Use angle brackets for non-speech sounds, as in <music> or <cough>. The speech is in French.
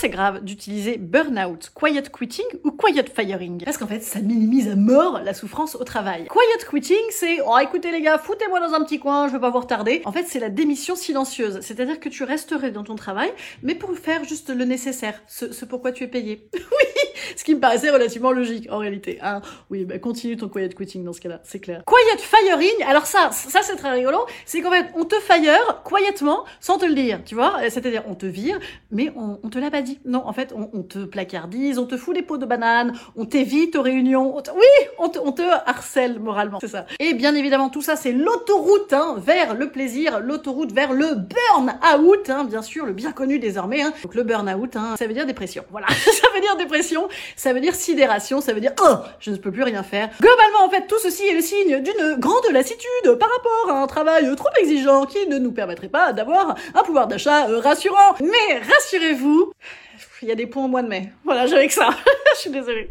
c'est grave d'utiliser burnout, quiet quitting ou quiet firing Parce qu'en fait, ça minimise à mort la souffrance au travail. Quiet quitting, c'est oh écoutez les gars, foutez-moi dans un petit coin, je veux pas vous retarder. En fait, c'est la démission silencieuse, c'est-à-dire que tu resterais dans ton travail, mais pour faire juste le nécessaire, ce, ce pourquoi tu es payé. <laughs> oui, ce qui me paraissait relativement logique en réalité. Hein. Oui, bah continue ton quiet quitting dans ce cas-là, c'est clair. Quiet firing, alors ça, ça c'est très rigolo, c'est qu'en fait, on te fire quiètement sans te le dire, tu vois, c'est-à-dire on te vire, mais on, on te l'a pas dit. Non, en fait, on, te placardise, on te fout des pots de banane, on t'évite aux réunions, oui, on te, on te harcèle moralement, c'est ça. Et bien évidemment, tout ça, c'est l'autoroute hein, vers le plaisir, l'autoroute vers le burn-out, hein, bien sûr, le bien connu désormais. Hein. Donc le burn-out, hein, ça veut dire dépression. Voilà, <laughs> ça veut dire dépression, ça veut dire sidération, ça veut dire oh, je ne peux plus rien faire. Globalement, en fait, tout ceci est le signe d'une grande lassitude par rapport à un travail trop exigeant qui ne nous permettrait pas d'avoir un pouvoir d'achat euh, rassurant. Mais rassurez-vous, il y a des ponts au mois de mai. Voilà, j'avais que ça. <laughs> je suis désolée.